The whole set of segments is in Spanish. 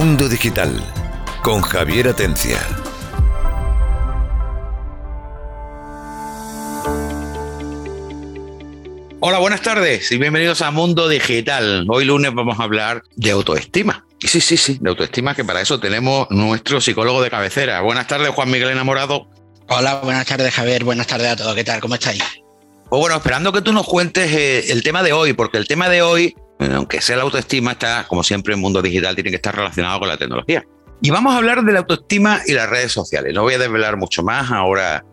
Mundo Digital con Javier Atencia. Hola, buenas tardes y bienvenidos a Mundo Digital. Hoy lunes vamos a hablar de autoestima. Y sí, sí, sí, de autoestima, que para eso tenemos nuestro psicólogo de cabecera. Buenas tardes, Juan Miguel Enamorado. Hola, buenas tardes, Javier. Buenas tardes a todos. ¿Qué tal? ¿Cómo estáis? Pues bueno, esperando que tú nos cuentes eh, el tema de hoy, porque el tema de hoy, aunque sea la autoestima, está, como siempre, en mundo digital tiene que estar relacionado con la tecnología. Y vamos a hablar de la autoestima y las redes sociales. No voy a desvelar mucho más, ahora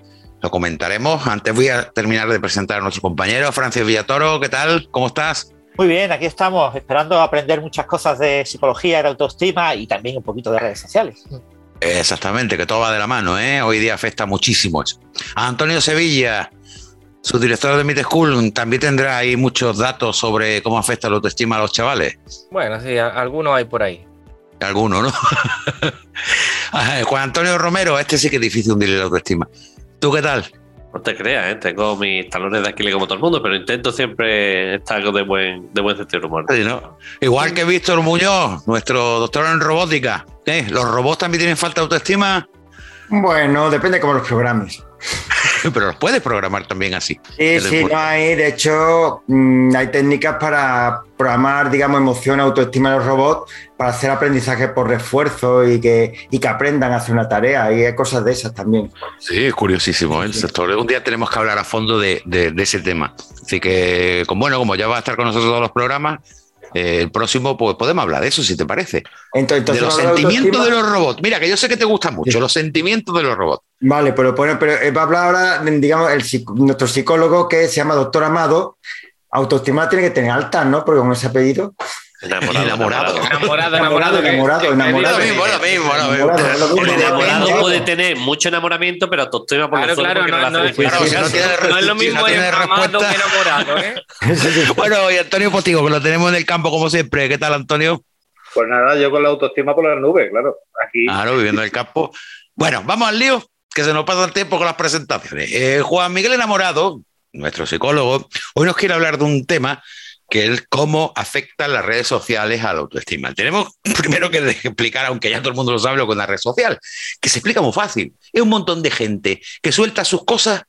lo comentaremos. Antes voy a terminar de presentar a nuestro compañero, Francis Villatoro. ¿Qué tal? ¿Cómo estás? Muy bien, aquí estamos esperando aprender muchas cosas de psicología, de autoestima y también un poquito de redes sociales. Exactamente, que todo va de la mano, ¿eh? Hoy día afecta muchísimo eso. Antonio Sevilla, su director de Mid School, también tendrá ahí muchos datos sobre cómo afecta la autoestima a los chavales. Bueno, sí, algunos hay por ahí. Algunos, ¿no? Juan Antonio Romero, este sí que es difícil hundirle la autoestima. ¿Tú qué tal? No te creas, ¿eh? tengo mis talones de Aquiles como todo el mundo, pero intento siempre estar de buen, de buen sentido humor. Igual que Víctor Muñoz, nuestro doctor en robótica. ¿Los robots también tienen falta de autoestima? Bueno, depende cómo los programes. Pero los puedes programar también así. Sí, sí, no hay. De hecho, mm, hay técnicas para programar, digamos, emoción, autoestima de los robots para hacer aprendizaje por refuerzo y que, y que aprendan a hacer una tarea. Y hay cosas de esas también. Sí, es curiosísimo ¿eh? el sector. Un día tenemos que hablar a fondo de, de, de ese tema. Así que, bueno, como ya va a estar con nosotros todos los programas, eh, el próximo, pues podemos hablar de eso, si te parece. Entonces, de los sentimientos de los robots. Mira, que yo sé que te gustan mucho, los sentimientos de los robots. Vale, pero, pero, pero eh, va a hablar ahora, digamos, el, nuestro psicólogo que se llama Doctor Amado. Autoestima tiene que tener alta, ¿no? Porque con ese apellido. Enamorado. Enamorado, enamorado. Enamorado, enamorado, enamorado. Lo mismo, lo mismo, lo mismo. El enamorado puede tener mucho enamoramiento, pero autoestima por Claro, claro, no, no, no es lo mismo amado que enamorado, ¿eh? Bueno, y Antonio Potigo, que lo tenemos en el campo como siempre. ¿Qué tal, Antonio? Pues nada, yo con la autoestima por las nubes, claro. Aquí. Claro, viviendo en el campo. Bueno, vamos al lío, que se nos pasa el tiempo con las presentaciones. Eh, Juan Miguel Enamorado, nuestro psicólogo, hoy nos quiere hablar de un tema que es cómo afectan las redes sociales a la autoestima. Tenemos primero que explicar, aunque ya todo el mundo lo sabe, lo es una red social, que se explica muy fácil. Es un montón de gente que suelta sus cosas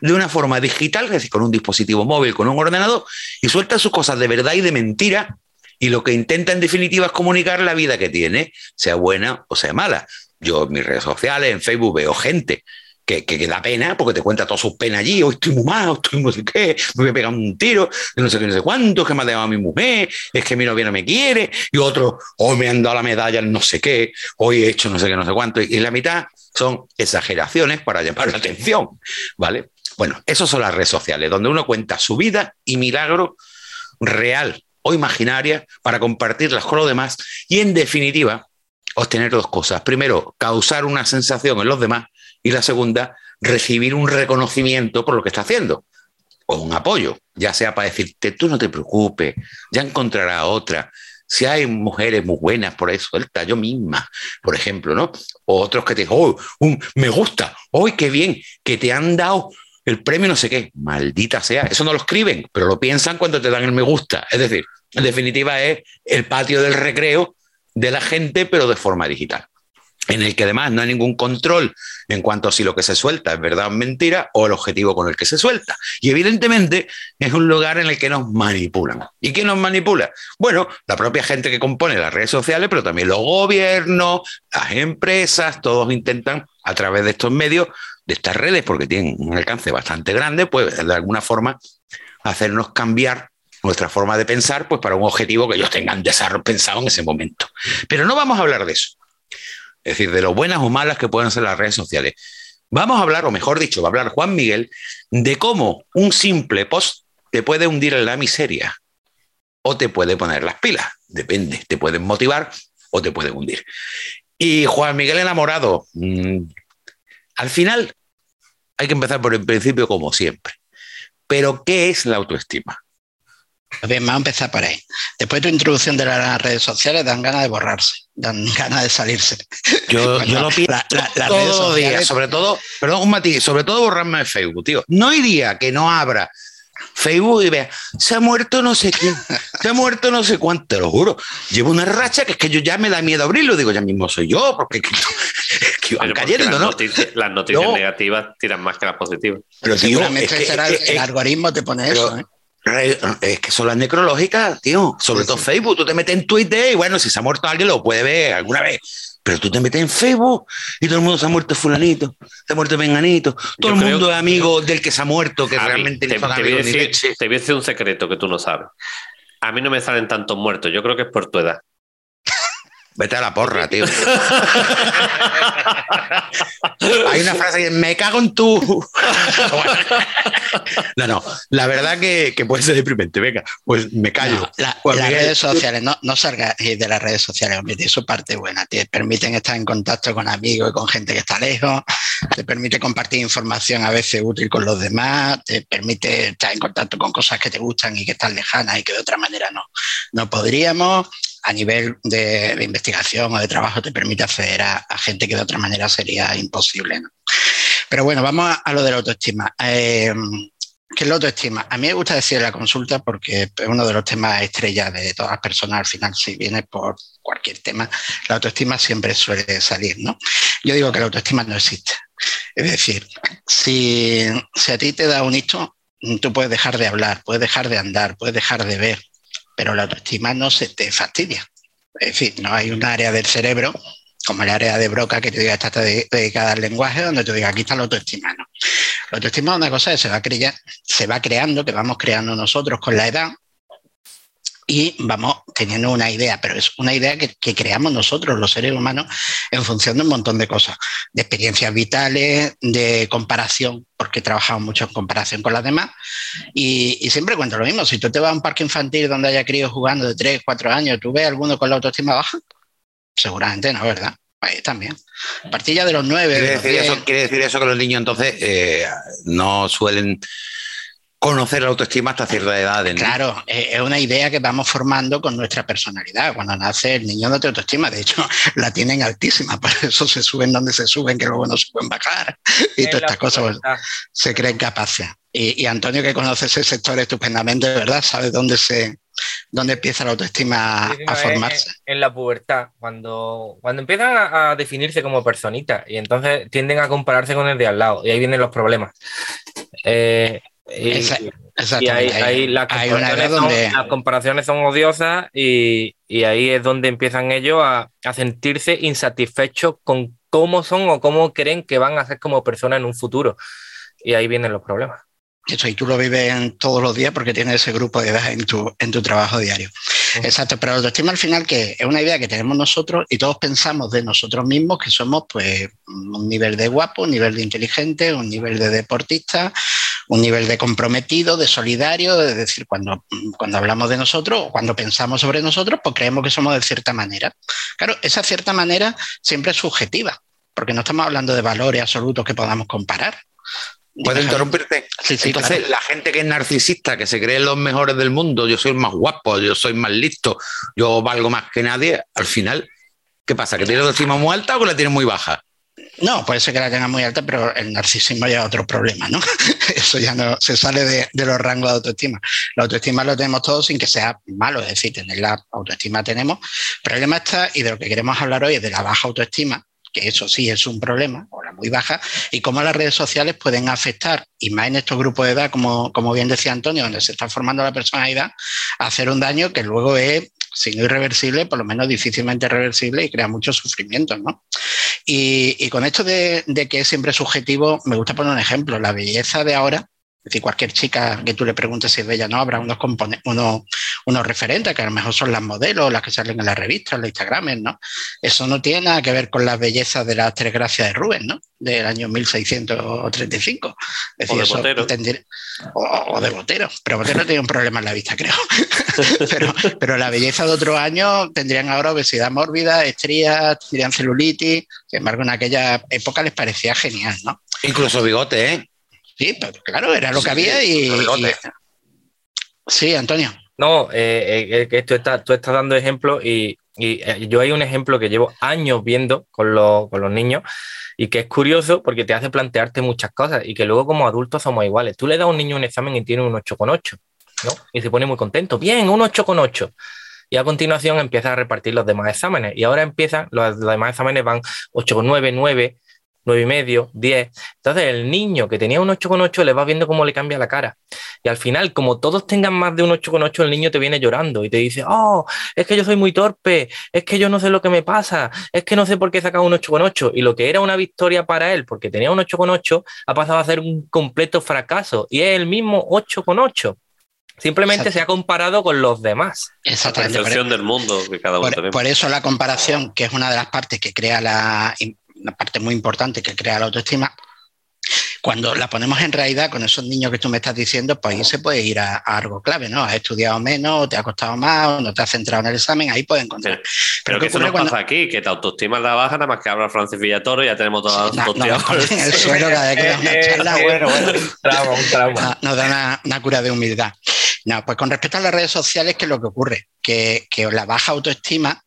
de una forma digital, es decir, con un dispositivo móvil, con un ordenador, y suelta sus cosas de verdad y de mentira, y lo que intenta en definitiva es comunicar la vida que tiene, sea buena o sea mala. Yo en mis redes sociales, en Facebook, veo gente que, da pena porque te cuenta todas sus penas allí. Hoy estoy muy mal, estoy no sé qué, me voy a pegar un tiro, no sé qué, no sé cuánto, que me ha dejado a mi mujer, es que mi novia no me quiere. Y otro, hoy me han dado la medalla no sé qué, hoy he hecho no sé qué, no sé cuánto. Y la mitad son exageraciones para llamar la atención, ¿vale? Bueno, esas son las redes sociales, donde uno cuenta su vida y milagro real o imaginaria para compartirlas con los demás y, en definitiva, obtener dos cosas. Primero, causar una sensación en los demás y la segunda, recibir un reconocimiento por lo que está haciendo o un apoyo, ya sea para decirte, tú no te preocupes, ya encontrará otra. Si hay mujeres muy buenas por ahí suelta, yo misma, por ejemplo, ¿no? O otros que te dicen, oh, un, me gusta, hoy qué bien, que te han dado el premio no sé qué, maldita sea, eso no lo escriben, pero lo piensan cuando te dan el me gusta. Es decir, en definitiva es el patio del recreo de la gente, pero de forma digital en el que además no hay ningún control en cuanto a si lo que se suelta es verdad o mentira o el objetivo con el que se suelta. Y evidentemente es un lugar en el que nos manipulan. ¿Y quién nos manipula? Bueno, la propia gente que compone las redes sociales, pero también los gobiernos, las empresas, todos intentan a través de estos medios, de estas redes, porque tienen un alcance bastante grande, pues de alguna forma hacernos cambiar nuestra forma de pensar, pues para un objetivo que ellos tengan pensado en ese momento. Pero no vamos a hablar de eso. Es decir, de lo buenas o malas que pueden ser las redes sociales. Vamos a hablar, o mejor dicho, va a hablar Juan Miguel, de cómo un simple post te puede hundir en la miseria o te puede poner las pilas. Depende, te pueden motivar o te puede hundir. Y Juan Miguel enamorado, mmm, al final hay que empezar por el principio como siempre. Pero, ¿qué es la autoestima? Bien, vamos a empezar por ahí. Después de tu introducción de las redes sociales, dan ganas de borrarse, dan ganas de salirse. Yo, bueno, yo lo pido la, la, la todos los días, sobre todo, perdón, un matiz, sobre todo borrarme de Facebook, tío. No hay día que no abra Facebook y veas, se ha muerto no sé quién, se ha muerto no sé cuánto, te lo juro. Llevo una racha que es que yo ya me da miedo abrirlo, digo, ya mismo soy yo, porque que, que van Pero cayendo, las ¿no? noticias, las noticias No. negativas tiran más que las positivas. Pero tío, Seguramente es que- será el, es- el es- algoritmo te pone pero- eso. ¿eh? Re- Es que son las necrológicas, tío. Sobre todo Facebook. Tú te metes en Twitter y bueno, si se ha muerto alguien lo puede ver alguna vez. Pero tú te metes en Facebook y todo el mundo se ha muerto fulanito, se ha muerto menganito. Todo Yo el creo- mundo es amigo del que se ha muerto, que A mí, realmente te, son te voy decir, te voy a decir un secreto que tú no sabes. A mí no me salen tantos muertos. Yo creo que es por tu edad. Vete a la porra, tío. Hay una frase que me cago en tu. no, no. La verdad que, que puede ser deprimente. Venga, pues me callo. No, la- Juan las Miguel, redes tú- sociales, no, no salgas de las redes sociales, hombre, tiene su parte buena. Te permiten estar en contacto con amigos y con gente que está lejos, te permite compartir información a veces útil con los demás, te permite estar en contacto con cosas que te gustan y que están lejanas y que de otra manera no, no podríamos. A nivel de, investigación o de trabajo te permite acceder a, gente que de otra manera sería imposible. ¿no? Pero bueno, vamos a, lo de la autoestima. Eh, ¿Qué es la autoestima? A mí me gusta decir la consulta porque es uno de los temas estrellas de todas las personas. Al final, si viene por cualquier tema, la autoestima siempre suele salir, ¿no? Yo digo que la autoestima no existe. Es decir, si, si a ti te da un hito, tú puedes dejar de hablar, puedes dejar de andar, puedes dejar de ver, pero la autoestima no se te fastidia. Es decir, no hay un área del cerebro como el área de Broca que te diga está de- dedicada al lenguaje, donde te diga aquí está la autoestima. ¿no? La autoestima es una cosa que se va, crea- se va creando, que vamos creando nosotros con la edad y vamos teniendo una idea, pero es una idea que, que creamos nosotros, los seres humanos, en función de un montón de cosas, de experiencias vitales, de comparación, porque trabajamos mucho en comparación con las demás. Y, y siempre cuento lo mismo, si tú te vas a un parque infantil donde haya críos jugando de 3, 4 años, ¿tú ves alguno con la autoestima baja? Seguramente no, ¿verdad? Ahí también. A partir ya de los 9, ¿Quiere de los decir, 10, eso, quiere decir eso que los niños entonces eh, no suelen conocer la autoestima hasta cierta edad. ¿no? Claro, eh, es una idea que vamos formando con nuestra personalidad. Cuando nace el niño no tiene autoestima, de hecho la tienen altísima, por eso se suben donde se suben, que luego no se pueden bajar y En todas estas cosas pues, se creen capaces. Y, y Antonio, que conoce ese sector estupendamente, ¿verdad? Sabe dónde se dónde empieza la autoestima Sí, a formarse. es En la pubertad, cuando, cuando empiezan a, a definirse como personitas y entonces tienden a compararse con el de al lado y ahí vienen los problemas. Eh, y, ahí, ahí las, hay comparaciones son, donde las comparaciones son odiosas y, y ahí es donde empiezan ellos a, a sentirse insatisfechos con cómo son o cómo creen que van a ser como personas en un futuro. Y ahí vienen los problemas. Eso, y tú lo vives en todos los días porque tienes ese grupo de edad en tu, en tu trabajo diario. Exacto, pero la autoestima al final que es una idea que tenemos nosotros y todos pensamos de nosotros mismos que somos pues un nivel de guapo, un nivel de inteligente, un nivel de deportista, un nivel de comprometido, de solidario, es decir, cuando, cuando hablamos de nosotros o cuando pensamos sobre nosotros, pues creemos que somos de cierta manera. Claro, esa cierta manera siempre es subjetiva, porque no estamos hablando de valores absolutos que podamos comparar. ¿Puedo interrumpirte? Sí, sí, Entonces, claro. la gente que es narcisista, que se cree los mejores del mundo, yo soy el más guapo, yo soy más listo, yo valgo más que nadie, al final, ¿qué pasa? ¿Que tiene la autoestima muy alta o que la tiene muy baja? No, puede ser que la tenga muy alta, pero el narcisismo ya es otro problema, ¿no? Eso ya no se sale de, los rangos de autoestima. La autoestima lo tenemos todos sin que sea malo, es decir, tener la autoestima tenemos. El problema está, y de lo que queremos hablar hoy es de la baja autoestima, que eso sí es un problema, o la muy baja, y cómo las redes sociales pueden afectar, y más en estos grupos de edad, como, como bien decía Antonio, donde se está formando la personalidad, a hacer un daño que luego es, si no irreversible, por lo menos difícilmente reversible y crea mucho sufrimiento, ¿no? Y, y con esto de, de que es siempre subjetivo, me gusta poner un ejemplo. La belleza de ahora, decir, cualquier chica que tú le preguntes si es bella, no, habrá unos, unos, unos referentes que a lo mejor son las modelos, las que salen en las revistas, en los Instagrames, ¿no? Eso no tiene nada que ver con las bellezas de las tres gracias de Rubén, ¿no? Del año 1635. Es O de Botero. tendría- o, o de Botero. Pero Botero tiene un problema en la vista, creo. pero, pero la belleza de otros años tendrían ahora obesidad mórbida, estrías, tendrían celulitis. Sin embargo, en aquella época les parecía genial, ¿no? Incluso bigote, ¿eh? Sí, pero claro, era lo que Sí, había y, y- Sí, Antonio. No, eh, eh, que tú estás, tú estás dando ejemplos y Y eh, yo hay un ejemplo que llevo años viendo con los, con los niños y que es curioso porque te hace plantearte muchas cosas y que luego como adultos somos iguales. Tú le das a un niño un examen y tiene un 8,8, ¿no? Y se pone muy contento. Bien, un 8,8. Y a continuación empieza a repartir los demás exámenes. Y ahora empiezan, los, los demás exámenes van 8,9, 9, 9 y medio, 10. Entonces el niño que tenía un 8,8 le va viendo cómo le cambia la cara. Y al final, como todos tengan más de un 8,8, el niño te viene llorando y te dice, oh, es que yo soy muy torpe, es que yo no sé lo que me pasa, es que no sé por qué he sacado un 8,8. Y lo que era una victoria para él, porque tenía un 8,8, ha pasado a ser un completo fracaso. Y es el mismo 8,8. Simplemente Exacto. se ha comparado con los demás. La Exactamente. percepción del mundo que cada uno Por, tenemos. por eso la comparación, que es una de las partes que crea la, una parte muy importante que crea la autoestima, cuando la ponemos en realidad con esos niños que tú me estás diciendo, pues ahí se puede ir a, a algo clave, ¿no? Has estudiado menos, o te ha costado más, o no te has centrado en el examen, ahí puedes encontrar. Pero ¿qué que eso nos cuando- pasa aquí, que te autoestima la baja, nada más que habla Francis Villatoro, ya tenemos No, la no, ponen en el suelo. cada vez que una Eh, eh, charla. bueno, bueno, un trauma, un trauma. Nos da una, una cura de humildad. No, pues con respecto a las redes sociales, ¿qué es lo que ocurre? Que, que la baja autoestima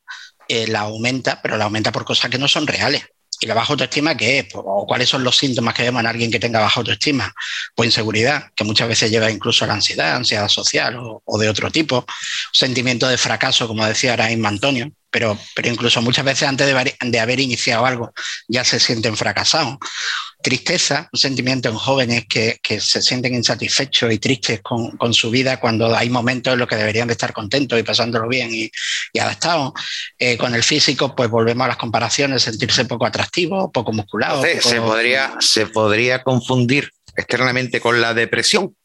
eh, la aumenta, pero la aumenta por cosas que no son reales. ¿Y la baja autoestima qué es? Pues, ¿O cuáles son los síntomas que vemos en alguien que tenga baja autoestima? Pues inseguridad, que muchas veces lleva incluso a la ansiedad, ansiedad social o, de otro tipo. Sentimiento de fracaso, como decía ahora mismo Antonio, pero, pero incluso muchas veces antes de, haber- de haber iniciado algo ya se sienten fracasados. Tristeza, un sentimiento en jóvenes que, que se sienten insatisfechos y tristes con, con su vida cuando hay momentos en los que deberían de estar contentos y pasándolo bien y, y adaptados. Eh, con el físico, pues volvemos a las comparaciones, sentirse poco atractivo, poco musculado. Entonces, poco- se, podría, se podría confundir externamente con la depresión.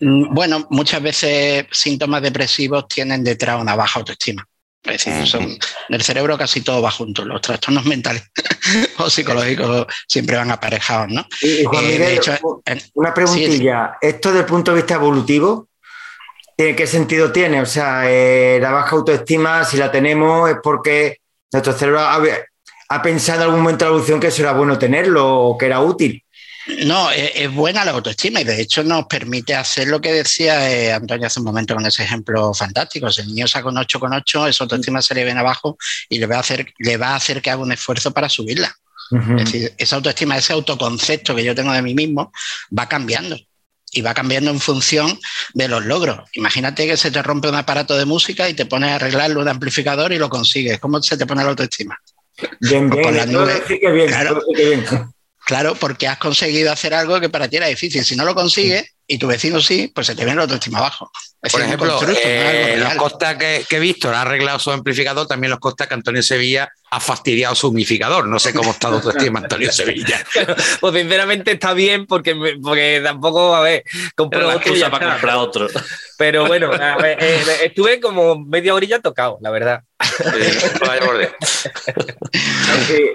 Mm, Bueno, muchas veces síntomas depresivos tienen detrás una baja autoestima. Es decir, son, del cerebro casi todo va junto. Los trastornos mentales o psicológicos siempre van aparejados, ¿no? Y, y Juan Eh, de Miguel, hecho, una preguntilla. ¿Esto desde el punto de vista evolutivo, ¿tiene- ¿qué sentido tiene? O sea, eh, la baja autoestima, si la tenemos, es porque nuestro cerebro ha, ha pensado en algún momento de la evolución que eso era bueno tenerlo o que era útil. No, es, es buena la autoestima y de hecho nos permite hacer lo que decía eh, Antonio hace un momento con ese ejemplo fantástico. Si el niño saca un 8,8, esa autoestima se le viene abajo y le va, a hacer, le va a hacer que haga un esfuerzo para subirla. Es decir, esa autoestima, ese autoconcepto que yo tengo de mí mismo va cambiando y va cambiando en función de los logros. Imagínate que se te rompe un aparato de música y te pones a arreglarlo un amplificador y lo consigues. ¿Cómo se te pone la autoestima? Bien, bien. las nubes. Claro. bien. Claro, porque has conseguido hacer algo que para ti era difícil. Si no lo consigues y tu vecino sí, pues se te viene la autoestima abajo. Es Por ejemplo, no eh, los consta que, que Víctor ha arreglado su amplificador, también los consta que Antonio Sevilla ha fastidiado su unificador. No sé cómo está tu autoestima, Antonio Sevilla. Pues sinceramente está bien porque, porque tampoco, a ver, la otro y ya excusa para comprar otro. Pero bueno, a ver, eh, estuve como media orilla tocado, la verdad.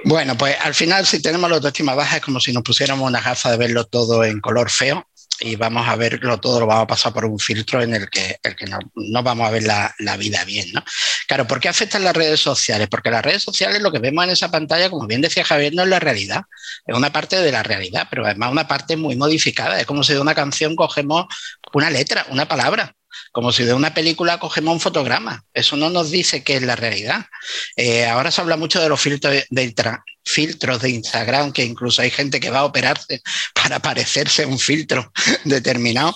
Bueno, pues al final, si tenemos la autoestima baja, es como si nos pusiéramos una gafa de verlo todo en color feo y vamos a verlo todo, lo vamos a pasar por un filtro en el que, el que no, no vamos a ver la, la vida bien, ¿no? Claro, ¿por qué afectan las redes sociales? Porque las redes sociales, lo que vemos en esa pantalla, como bien decía Javier, no es la realidad, es una parte de la realidad, pero además una parte muy modificada. Es como si de una canción cogemos una letra, una palabra. Como si de una película cogemos un fotograma. Eso no nos dice qué es la realidad. Eh, ahora se habla mucho de los filtros de, filtros Instagram, que incluso hay gente que va a operarse para parecerse a un filtro determinado.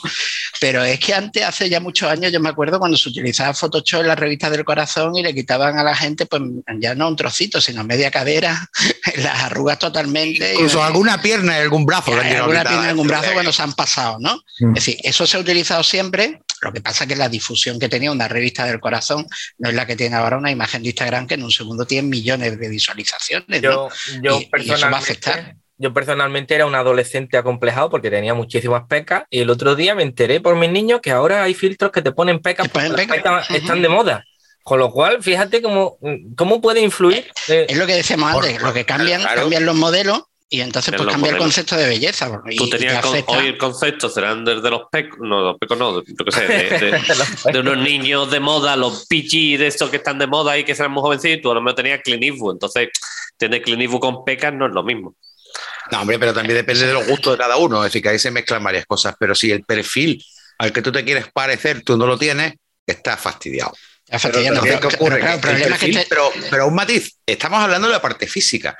Pero es que antes, hace ya muchos años, yo me acuerdo cuando se utilizaba Photoshop en las revistas del corazón y le quitaban a la gente, pues ya no un trocito, sino media cadera, las arrugas totalmente. y- Incluso alguna pierna y algún brazo. alguna pierna en algún brazo cuando se han pasado, ¿no? Mm. Es decir, eso se ha utilizado siempre. Lo que pasa es que la difusión que tenía una revista del corazón no es la que tiene ahora una imagen de Instagram que en un segundo tiene millones de visualizaciones. ¿no? Yo, yo, y eso va a afectar. personalmente, yo personalmente era un adolescente acomplejado porque tenía muchísimas pecas y el otro día me enteré por mis niños que ahora hay filtros que te ponen pecas Te ponen porque las pecas. están de moda. Con lo cual, fíjate cómo, cómo puede influir. eh, Es lo que decíamos Por- antes, lo que cambian, claro. cambian los modelos y entonces En pues cambia el concepto de belleza. porque- Tú y- y te tenías con- hoy el concepto serán desde los pecos, no, los pecos no, yo qué sé, de, de- de unos niños de moda, los pichis de estos que están de moda y que serán muy jovencitos, y tú a lo mejor tenías Clint Eastwood, entonces tener Clint Eastwood con pecas no es lo mismo. No, hombre, pero también depende de los gustos de cada uno. Es decir, que ahí se mezclan varias cosas. Pero si el perfil al que tú te quieres parecer tú no lo tienes, estás fastidiado. Efectivamente, Pero, pero- ¿qué ocurre? pero claro, el Que el problema es que perfil- pero, pero un matiz, estamos hablando de la parte física,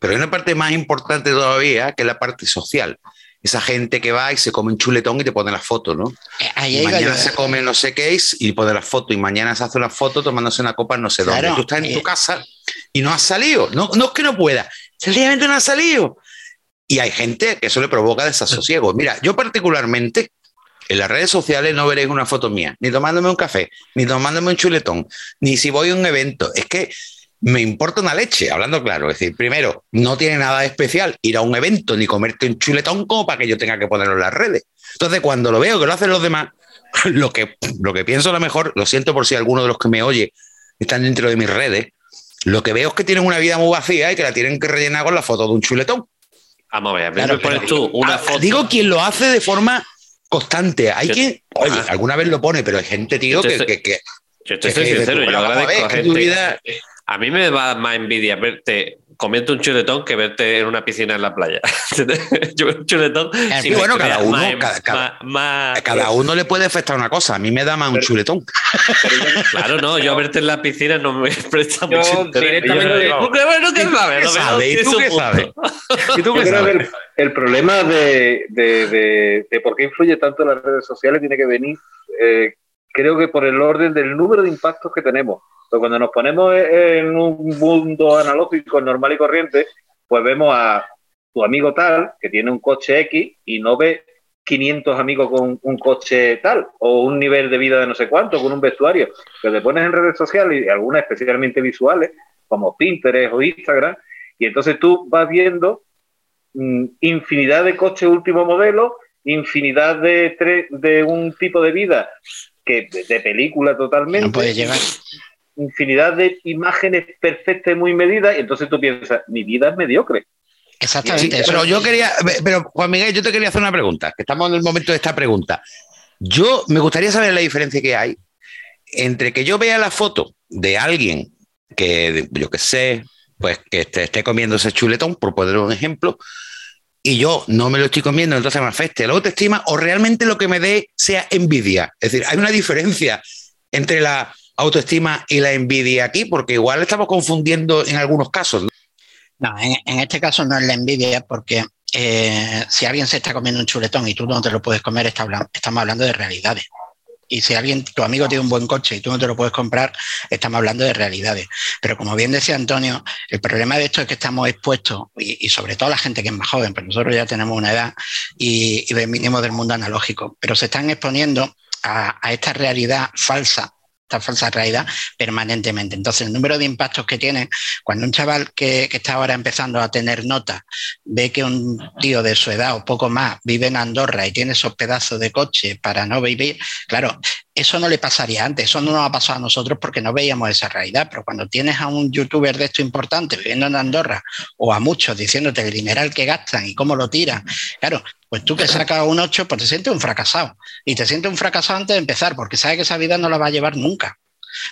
pero hay una parte más importante todavía que es la parte social. Esa gente que va y se come un chuletón y te pone la foto, ¿no? eh, ahí mañana se come no sé qué es y pone la foto y mañana se hace una foto tomándose una copa no sé dónde. Claro, Tú estás en eh. tu casa y no has salido. No, no es que no pueda, sencillamente no has salido. Y hay gente que eso le provoca desasosiego. Mira, yo particularmente en las redes sociales no veréis una foto mía, ni tomándome un café, ni tomándome un chuletón, ni si voy a un evento. Es que me importa una leche, hablando claro. Es decir, primero, no tiene nada de especial ir a un evento ni comerte un chuletón como para que yo tenga que ponerlo en las redes. Entonces, cuando lo veo que lo hacen los demás, lo que, lo que pienso a lo mejor, lo siento por si alguno de los que me oye están dentro de mis redes, lo que veo es que tienen una vida muy vacía y que la tienen que rellenar con la foto de un chuletón. Vamos a ver, Claro, pones tú una Ah, foto. Digo quien lo hace de forma constante. Hay Yo- quien, oye, Ah. alguna vez lo pone, pero hay gente, tío, que, estoy- que- que- yo que estoy tú, sincero, yo pero vamos a agradezco ver, a que tu gente. vida- A mí me da más envidia verte comiendo un chuletón que verte en una piscina en la playa. yo veo un chuletón. Sí, me bueno, cada uno, más- cada- cada- más- cada uno le puede afectar una cosa. A mí me da más un Pero- chuletón. Claro, no, yo verte en la piscina no me presta Yo mucho directamente- Yo- ¿Tú qué, tú qué punto. sabes? ¿Y tú Yo qué creo que sabes? el, el problema de, de- de- de por qué influye tanto las redes sociales tiene que venir, eh, creo que por el orden del número de impactos que tenemos. Porque cuando nos ponemos en un mundo analógico normal y corriente, pues vemos a tu amigo tal que tiene un coche X y no ve 500 amigos con un coche tal o un nivel de vida de no sé cuánto, con un vestuario. Que te pones en redes sociales y algunas especialmente visuales, como Pinterest o Instagram, y entonces tú vas viendo mm, infinidad de coches último modelo, infinidad de, de un tipo de vida que de, de película totalmente, No puede llegar. Infinidad de imágenes perfectas y muy medidas, y entonces tú piensas, mi vida es mediocre. Exactamente. Sí, pero yo quería, pero Juan Miguel, yo te quería hacer una pregunta, que estamos en el momento de esta pregunta. Yo me gustaría saber la diferencia que hay entre que yo vea la foto de alguien que, yo qué sé, pues que esté, esté comiendo ese chuletón, por poner un ejemplo, y yo no me lo estoy comiendo, entonces me afecte la autoestima, o realmente lo que me dé sea envidia. Es decir, hay una diferencia entre la autoestima y la envidia aquí, porque igual estamos confundiendo en algunos casos. ¿no? En, este caso no es la envidia, porque eh, si alguien se está comiendo un chuletón y tú no te lo puedes comer, está estamos hablando de realidades. Y si alguien, tu amigo tiene un buen coche y tú no te lo puedes comprar, estamos hablando de realidades. Pero como bien decía Antonio, el problema de esto es que estamos expuestos, y, sobre todo la gente que es más joven, pues nosotros ya tenemos una edad y, venimos del mundo analógico, pero se están exponiendo a esta realidad falsa, esta falsa realidad permanentemente. Entonces, el número de impactos que tiene, cuando un chaval que, que está ahora empezando a tener nota ve que un tío de su edad o poco más vive en Andorra y tiene esos pedazos de coche para no vivir, claro, eso no le pasaría antes, eso no nos ha pasado a nosotros porque no veíamos esa realidad, pero cuando tienes a un youtuber de esto importante viviendo en Andorra o a muchos diciéndote el dineral que gastan y cómo lo tiran, claro, pues tú que sacas un 8, pues te sientes un fracasado. Y te sientes un fracasado antes de empezar, porque sabes que esa vida no la va a llevar nunca.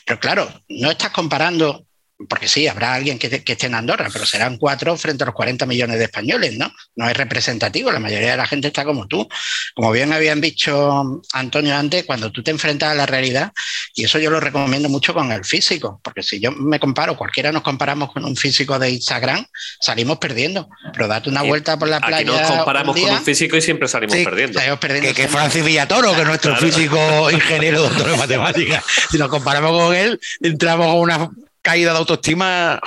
Pero claro, no estás comparando, porque sí, habrá alguien que, que esté en Andorra, pero serán cuatro frente a los 40 millones de españoles, ¿no? No es representativo, la mayoría de la gente está como tú. Como bien habían dicho Antonio antes, cuando tú te enfrentas a la realidad, y eso yo lo recomiendo mucho con el físico, porque si yo me comparo, cualquiera nos comparamos con un físico de Instagram, salimos perdiendo. Pero date una Aquí- vuelta por la Aquí playa. nos comparamos un con día, un físico y siempre salimos Sí, perdiendo. salimos perdiendo. Que, que Francis Villatoro, que es nuestro Claro. físico ingeniero doctor en matemáticas. Si nos comparamos con él, entramos con una caída de autoestima.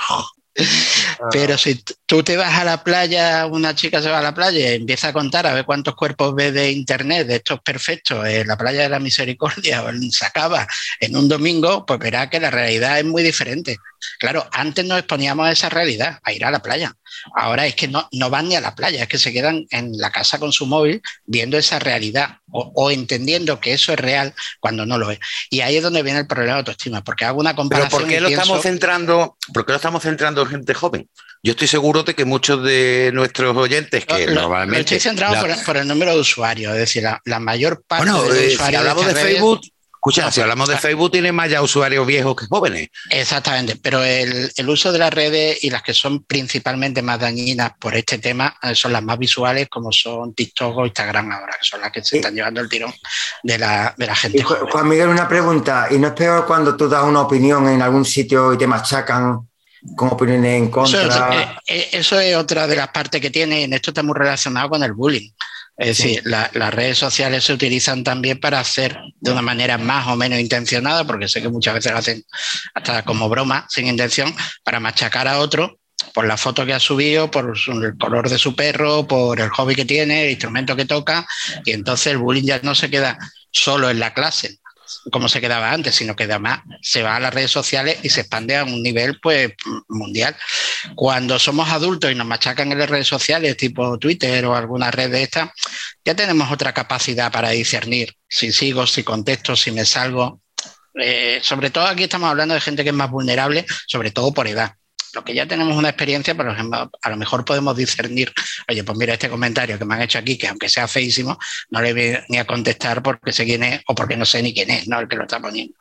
Pero si tú te vas a la playa, una chica se va a la playa y empieza a contar a ver cuántos cuerpos ve de internet de estos perfectos en la playa de la Misericordia o en Sacaba en un domingo, pues verá que la realidad es muy diferente. Claro, antes nos exponíamos a esa realidad, a ir a la playa. Ahora es que no, no van ni a la playa, es que se quedan en la casa con su móvil viendo esa realidad o, o entendiendo que eso es real cuando no lo es. Y ahí es donde viene el problema de autoestima, porque hago una Pero comparación. ¿por qué lo pienso- estamos centrando? ¿Por qué lo estamos centrando en gente joven? Yo estoy seguro de que muchos de nuestros oyentes que Lo- normalmente. lo estoy centrado la- por, por el número de usuarios, es decir, la, la mayor parte bueno, de los eh, si usuarios hablamos de estas redes- Facebook, Escucha, si hablamos de Facebook, tiene más ya usuarios viejos que jóvenes. Exactamente, pero el, uso de las redes y las que son principalmente más dañinas por este tema eh, son las más visuales, como son TikTok o Instagram ahora, que son las que se están llevando el tirón de la, de la gente. Juan Miguel, una pregunta. ¿Y no es peor cuando tú das una opinión en algún sitio y te machacan con opiniones en contra? Eso es, eh, eh, eso es otra de las partes que tiene, en esto está muy relacionado con el bullying. Es decir, las redes sociales se utilizan también para hacer de una manera más o menos intencionada, porque sé que muchas veces lo hacen hasta como broma, sin intención, para machacar a otro por la foto que ha subido, por el color de su perro, por el hobby que tiene, el instrumento que toca, y entonces el bullying ya no se queda solo en la clase, como se quedaba antes, sino que además se va a las redes sociales y se expande a un nivel pues mundial. Cuando somos adultos y nos machacan en las redes sociales, tipo Twitter o alguna red de estas, ya tenemos otra capacidad para discernir si sigo, si contesto, si me salgo. Eh, sobre todo aquí estamos hablando de gente que es más vulnerable, sobre todo por edad lo que ya tenemos una experiencia, por ejemplo, a lo mejor podemos discernir, oye, pues mira este comentario que me han hecho aquí, que aunque sea feísimo, no le voy ni a contestar porque sé quién es o porque no sé ni quién es, ¿no? El que lo está poniendo.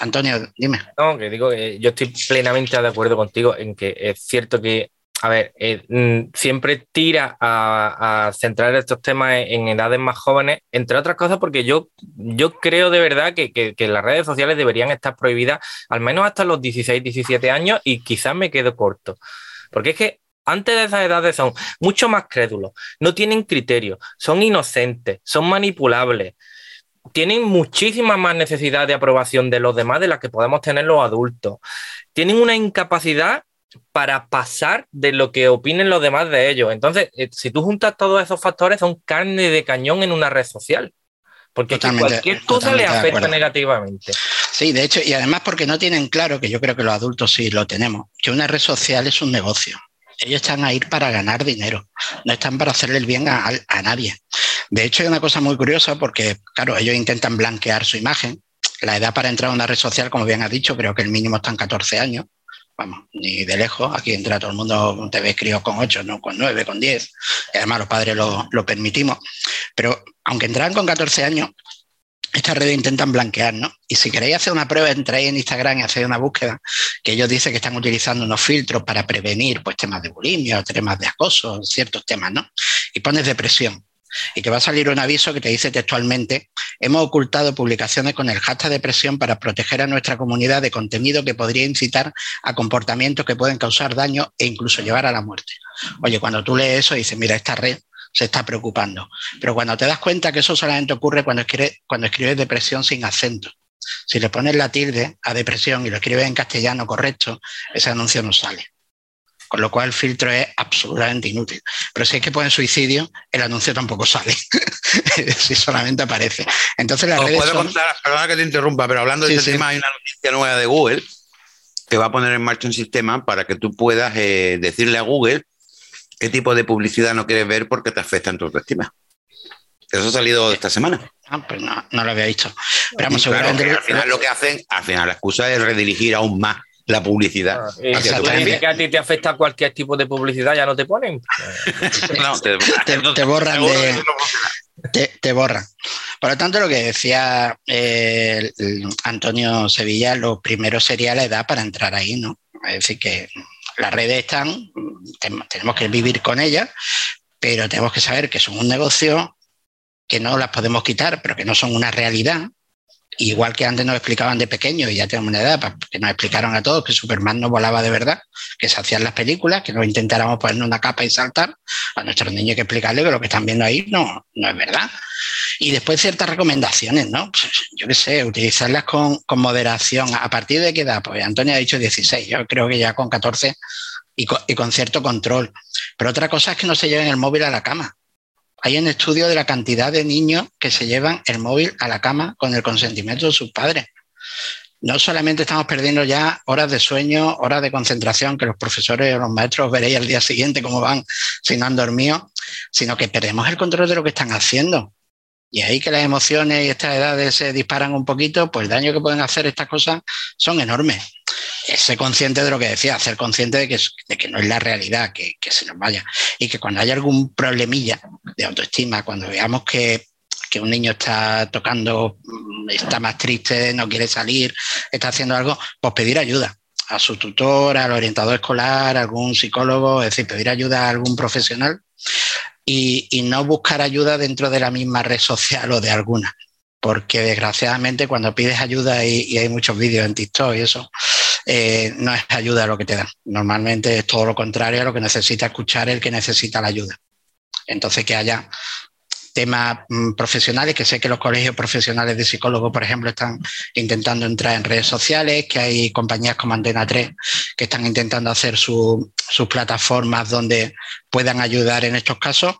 Antonio, dime. No, que digo, yo estoy plenamente de acuerdo contigo en que es cierto que a ver, eh, mm, siempre tira a, centrar estos temas en, edades más jóvenes, entre otras cosas porque yo, yo creo de verdad que, las redes sociales deberían estar prohibidas al menos hasta los 16, 17 años y quizás me quedo corto. Porque es que antes de esas edades son mucho más crédulos, no tienen criterio, son inocentes, son manipulables, tienen muchísima más necesidad de aprobación de los demás de la que podemos tener los adultos. Tienen una incapacidad para pasar de lo que opinen los demás de ellos. Entonces, eh, si tú juntas todos esos factores, son carne de cañón en una red social. Porque cualquier cosa le afecta negativamente. Sí, de hecho, y además porque no tienen claro, que yo creo que los adultos sí lo tenemos, que una red social es un negocio. Ellos están a ir para ganar dinero, no están para hacerle el bien a, a nadie. De hecho, hay una cosa muy curiosa porque, claro, ellos intentan blanquear su imagen. La edad para entrar a una red social, como bien ha dicho, creo que el mínimo está en 14 años vamos, ni de lejos. Aquí entra todo el mundo, te ves críos con 8, no con 9, con 10. Y además los padres lo, permitimos. Pero aunque entraran con 14 años, estas redes intentan blanquear, ¿no? Y si queréis hacer una prueba, entráis en Instagram y hacéis una búsqueda, que ellos dicen que están utilizando unos filtros para prevenir pues, temas de bulimia, temas de acoso, ciertos temas, ¿no? Y pones depresión y que va a salir un aviso que te dice textualmente, hemos ocultado publicaciones con el hashtag depresión para proteger a nuestra comunidad de contenido que podría incitar a comportamientos que pueden causar daño e incluso llevar a la muerte. Oye, cuando tú lees eso dices, mira, esta red se está preocupando. Pero cuando te das cuenta que eso solamente ocurre cuando escribes, cuando escribes depresión sin acento. Si le pones la tilde a depresión y lo escribes en castellano correcto, ese anuncio no sale con lo cual el filtro es absolutamente inútil. Pero si es que ponen suicidio, el anuncio tampoco sale, si solamente aparece. Entonces las redes puedo contar, perdona que te interrumpa, pero hablando de este tema, hay una noticia nueva de Google que va a poner en marcha un sistema para que tú puedas eh, decirle a Google qué tipo de publicidad no quieres ver porque te afecta en tu autoestima. Eso ha salido esta semana. Ah, pues no, no lo había visto. Pero vamos, al final lo que hacen, al final la excusa es redirigir aún más la publicidad. Ah, que a ti te afecta cualquier tipo de publicidad, ya no te ponen. no, te, borran Te, borran. Por lo tanto, lo que decía eh, Antonio Sevilla, lo primero sería la edad para entrar ahí, ¿no? Es decir, que las redes están, tenemos que vivir con ellas, pero tenemos que saber que son un negocio, que no las podemos quitar, pero que no son una realidad, Igual que antes nos explicaban de pequeño y ya tenemos una edad, que nos explicaron a todos que Superman no volaba de verdad, que se hacían las películas, que no intentáramos ponernos una capa y saltar, a nuestros niños hay que explicarles que lo que están viendo ahí no, no es verdad. Y después ciertas recomendaciones, ¿no? Pues, yo qué sé, utilizarlas con, moderación. ¿A partir de qué edad? Pues Antonio ha dicho 16, yo creo que ya con 14 y con, y con cierto control. Pero otra cosa es que no se lleven el móvil a la cama. Hay un estudio de la cantidad de niños que se llevan el móvil a la cama con el consentimiento de sus padres. No solamente estamos perdiendo ya horas de sueño, horas de concentración, que los profesores o los maestros veréis al día siguiente cómo van si no han dormido, sino que perdemos el control de lo que están haciendo. Y ahí que las emociones y estas edades se disparan un poquito, pues el daño que pueden hacer estas cosas son enormes ser consciente de lo que decía, ser consciente de que, de que no es la realidad, que, que, se nos vaya. Y que cuando haya algún problemilla de autoestima, cuando veamos que, que un niño está tocando está más triste, no quiere salir, está haciendo algo, pues pedir ayuda a su tutor, al orientador escolar, a algún psicólogo, es decir, pedir ayuda a algún profesional y, no buscar ayuda dentro de la misma red social o de alguna. Porque desgraciadamente cuando pides ayuda y, hay muchos vídeos en TikTok y eso, eh, no es ayuda lo que te dan. Normalmente es todo lo contrario a lo que necesita escuchar el que necesita la ayuda. Entonces que haya temas mm, profesionales, que sé que los colegios profesionales de psicólogos, por ejemplo, están intentando entrar en redes sociales, que hay compañías como Antena 3 que están intentando hacer sus plataformas donde puedan ayudar en estos casos,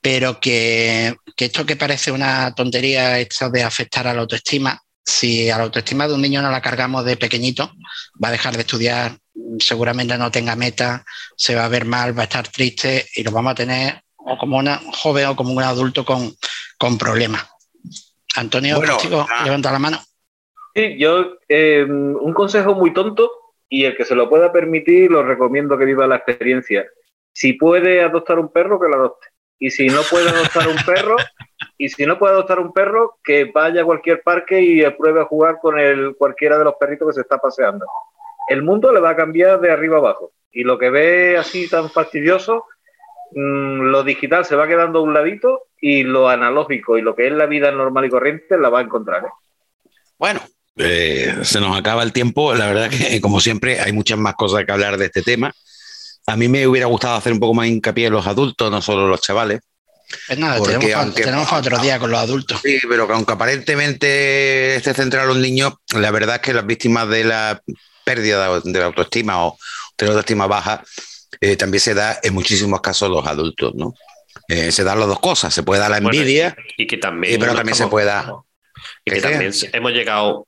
pero que, esto que parece una tontería, esto de afectar a la autoestima, si a la autoestima de un niño no la cargamos de pequeñito, va a dejar de estudiar, seguramente no tenga meta, se va a ver mal, va a estar triste y lo vamos a tener o como una joven o como un adulto con, con problemas. Antonio, levanta la mano. Sí, yo, eh, un consejo muy tonto y el que se lo pueda permitir, lo recomiendo que viva la experiencia. Si puede adoptar un perro, que lo adopte. Y si no puede adoptar un perro, y si no puede adoptar un perro, que vaya a cualquier parque y pruebe a jugar con el, cualquiera de los perritos que se está paseando. El mundo le va a cambiar de arriba abajo. Y lo que ve así tan fastidioso, Mm, lo digital se va quedando a un ladito y lo analógico y lo que es la vida normal y corriente la va a encontrar. ¿eh? Bueno, eh, se nos acaba el tiempo. La verdad que, como siempre, hay muchas más cosas que hablar de este tema. A mí me hubiera gustado hacer un poco más hincapié en los adultos, no solo los chavales. Pues nada, tenemos, otro día con los adultos. Sí, pero que aunque aparentemente esté centrado en los niños, la verdad es que las víctimas de la pérdida de la autoestima o de la autoestima baja eh, también se da en muchísimos casos los adultos, ¿no? Eh, se dan las dos cosas, se puede dar la envidia, y, que también, pero también se puede dar... Y que también hemos llegado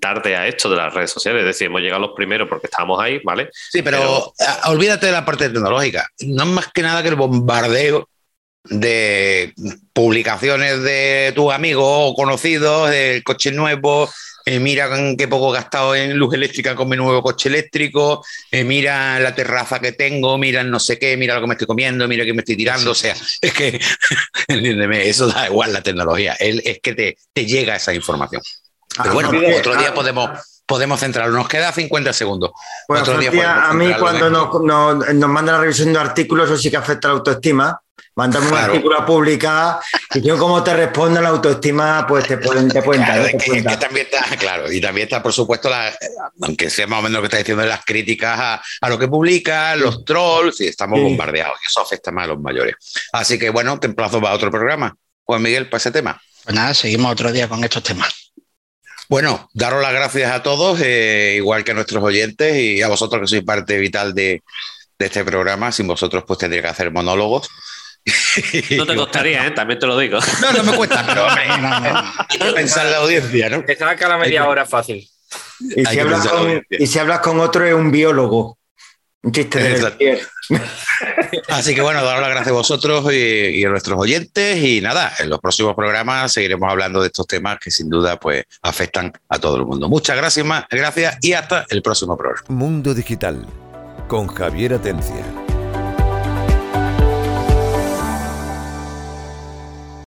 tarde a esto de las redes sociales, es decir, hemos llegado los primeros porque estábamos ahí, ¿vale? Sí, pero, olvídate de la parte tecnológica, no es más que nada que el bombardeo de publicaciones de tus amigos o conocidos, el coche nuevo, eh, mira qué poco gastado en luz eléctrica con mi nuevo coche eléctrico, eh, mira la terraza que tengo, mira no sé qué, mira lo que me estoy comiendo, mira que me estoy tirando, o sea, es que, entiéndeme, eso da igual la tecnología, es que te, te llega esa información. Pero ah, bueno, otro día podemos, podemos centrarlo. Nos queda 50 segundos. Bueno, a mí cuando nos, nos, nos mandan la revisión de artículos, eso sí que afecta a la autoestima. Mándame un artículo a publicar y yo como te responda la autoestima, pues te pueden, te pueden también está, claro, y también está, por supuesto, la, aunque sea más o menos lo que está diciendo, las críticas a, lo que publica, los trolls, y estamos bombardeados, y eso afecta más a los mayores. Así que bueno, te emplazo para otro programa. Juan Miguel, para ese tema. Pues nada, seguimos otro día con estos temas. Bueno, daros las gracias a todos, eh, igual que a nuestros oyentes y a vosotros que sois parte vital de, de este programa. Sin vosotros, pues tendría que hacer monólogos. No te costaría, ¿eh? también te lo digo. No, no me cuesta, pero hombre, hay que pensar la audiencia, ¿no? Que saca la media hora fácil. Y si, hablas con, y si, hablas con, otro, es un biólogo. Un chiste de Así que bueno, daros las gracias a vosotros y, a nuestros oyentes. Y nada, en los próximos programas seguiremos hablando de estos temas que sin duda pues afectan a todo el mundo. Muchas gracias, gracias y hasta el próximo programa. Mundo Digital con Javier Atencia.